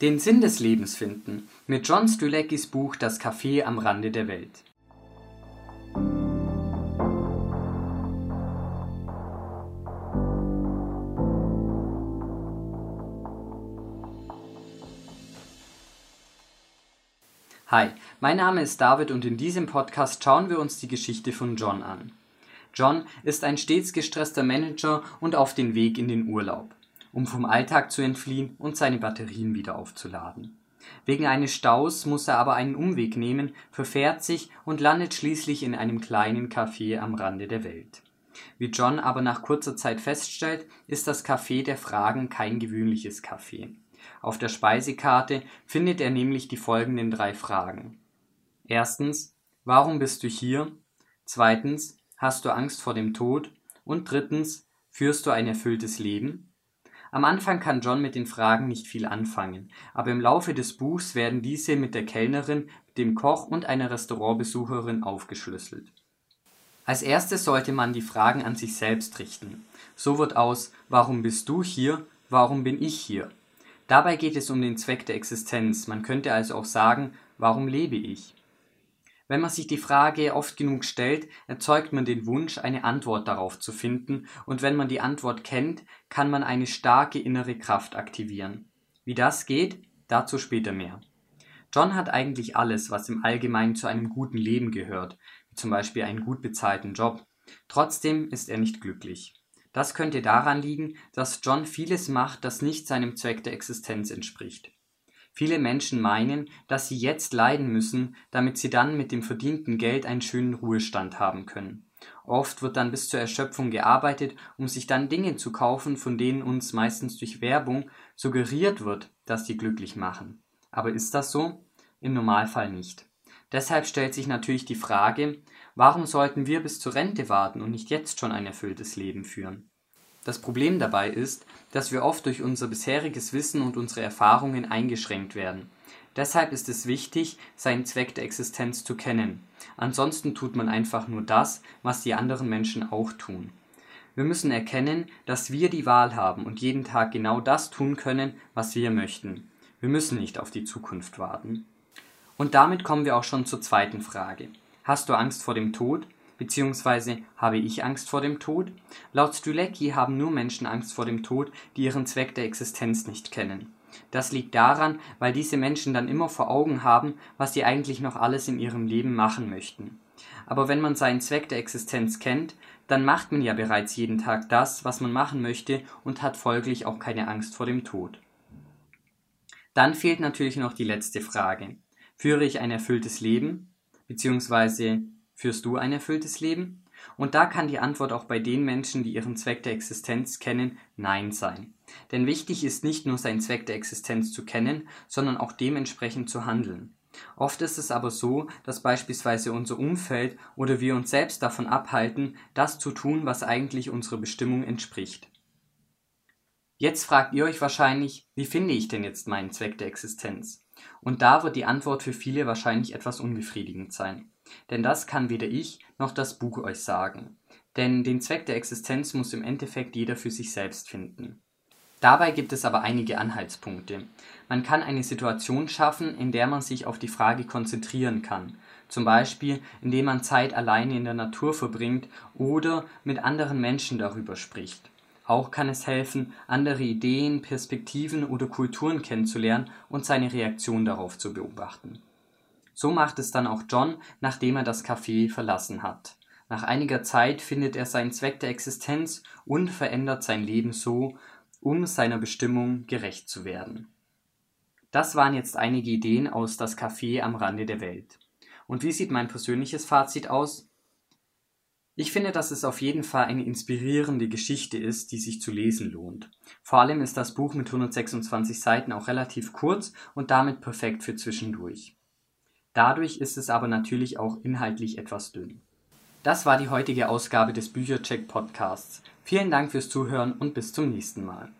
Den Sinn des Lebens finden mit John Stuleckis Buch Das Café am Rande der Welt. Hi, mein Name ist David und in diesem Podcast schauen wir uns die Geschichte von John an. John ist ein stets gestresster Manager und auf den Weg in den Urlaub um vom Alltag zu entfliehen und seine Batterien wieder aufzuladen. Wegen eines Staus muss er aber einen Umweg nehmen, verfährt sich und landet schließlich in einem kleinen Café am Rande der Welt. Wie John aber nach kurzer Zeit feststellt, ist das Café der Fragen kein gewöhnliches Café. Auf der Speisekarte findet er nämlich die folgenden drei Fragen. Erstens, warum bist du hier? Zweitens, hast du Angst vor dem Tod? Und drittens, führst du ein erfülltes Leben? Am Anfang kann John mit den Fragen nicht viel anfangen, aber im Laufe des Buchs werden diese mit der Kellnerin, dem Koch und einer Restaurantbesucherin aufgeschlüsselt. Als erstes sollte man die Fragen an sich selbst richten. So wird aus Warum bist du hier? Warum bin ich hier? Dabei geht es um den Zweck der Existenz, man könnte also auch sagen Warum lebe ich? Wenn man sich die Frage oft genug stellt, erzeugt man den Wunsch, eine Antwort darauf zu finden, und wenn man die Antwort kennt, kann man eine starke innere Kraft aktivieren. Wie das geht, dazu später mehr. John hat eigentlich alles, was im Allgemeinen zu einem guten Leben gehört, wie zum Beispiel einen gut bezahlten Job. Trotzdem ist er nicht glücklich. Das könnte daran liegen, dass John vieles macht, das nicht seinem Zweck der Existenz entspricht. Viele Menschen meinen, dass sie jetzt leiden müssen, damit sie dann mit dem verdienten Geld einen schönen Ruhestand haben können. Oft wird dann bis zur Erschöpfung gearbeitet, um sich dann Dinge zu kaufen, von denen uns meistens durch Werbung suggeriert wird, dass sie glücklich machen. Aber ist das so? Im Normalfall nicht. Deshalb stellt sich natürlich die Frage, warum sollten wir bis zur Rente warten und nicht jetzt schon ein erfülltes Leben führen? Das Problem dabei ist, dass wir oft durch unser bisheriges Wissen und unsere Erfahrungen eingeschränkt werden. Deshalb ist es wichtig, seinen Zweck der Existenz zu kennen. Ansonsten tut man einfach nur das, was die anderen Menschen auch tun. Wir müssen erkennen, dass wir die Wahl haben und jeden Tag genau das tun können, was wir möchten. Wir müssen nicht auf die Zukunft warten. Und damit kommen wir auch schon zur zweiten Frage. Hast du Angst vor dem Tod? Beziehungsweise habe ich Angst vor dem Tod? Laut Stulecki haben nur Menschen Angst vor dem Tod, die ihren Zweck der Existenz nicht kennen. Das liegt daran, weil diese Menschen dann immer vor Augen haben, was sie eigentlich noch alles in ihrem Leben machen möchten. Aber wenn man seinen Zweck der Existenz kennt, dann macht man ja bereits jeden Tag das, was man machen möchte und hat folglich auch keine Angst vor dem Tod. Dann fehlt natürlich noch die letzte Frage. Führe ich ein erfülltes Leben? Beziehungsweise Führst du ein erfülltes Leben? Und da kann die Antwort auch bei den Menschen, die ihren Zweck der Existenz kennen, Nein sein. Denn wichtig ist nicht nur seinen Zweck der Existenz zu kennen, sondern auch dementsprechend zu handeln. Oft ist es aber so, dass beispielsweise unser Umfeld oder wir uns selbst davon abhalten, das zu tun, was eigentlich unserer Bestimmung entspricht. Jetzt fragt ihr euch wahrscheinlich, wie finde ich denn jetzt meinen Zweck der Existenz? Und da wird die Antwort für viele wahrscheinlich etwas unbefriedigend sein. Denn das kann weder ich noch das Buch euch sagen. Denn den Zweck der Existenz muss im Endeffekt jeder für sich selbst finden. Dabei gibt es aber einige Anhaltspunkte. Man kann eine Situation schaffen, in der man sich auf die Frage konzentrieren kann. Zum Beispiel, indem man Zeit alleine in der Natur verbringt oder mit anderen Menschen darüber spricht. Auch kann es helfen, andere Ideen, Perspektiven oder Kulturen kennenzulernen und seine Reaktion darauf zu beobachten. So macht es dann auch John, nachdem er das Café verlassen hat. Nach einiger Zeit findet er seinen Zweck der Existenz und verändert sein Leben so, um seiner Bestimmung gerecht zu werden. Das waren jetzt einige Ideen aus Das Café am Rande der Welt. Und wie sieht mein persönliches Fazit aus? Ich finde, dass es auf jeden Fall eine inspirierende Geschichte ist, die sich zu lesen lohnt. Vor allem ist das Buch mit 126 Seiten auch relativ kurz und damit perfekt für zwischendurch. Dadurch ist es aber natürlich auch inhaltlich etwas dünn. Das war die heutige Ausgabe des Büchercheck Podcasts. Vielen Dank fürs Zuhören und bis zum nächsten Mal.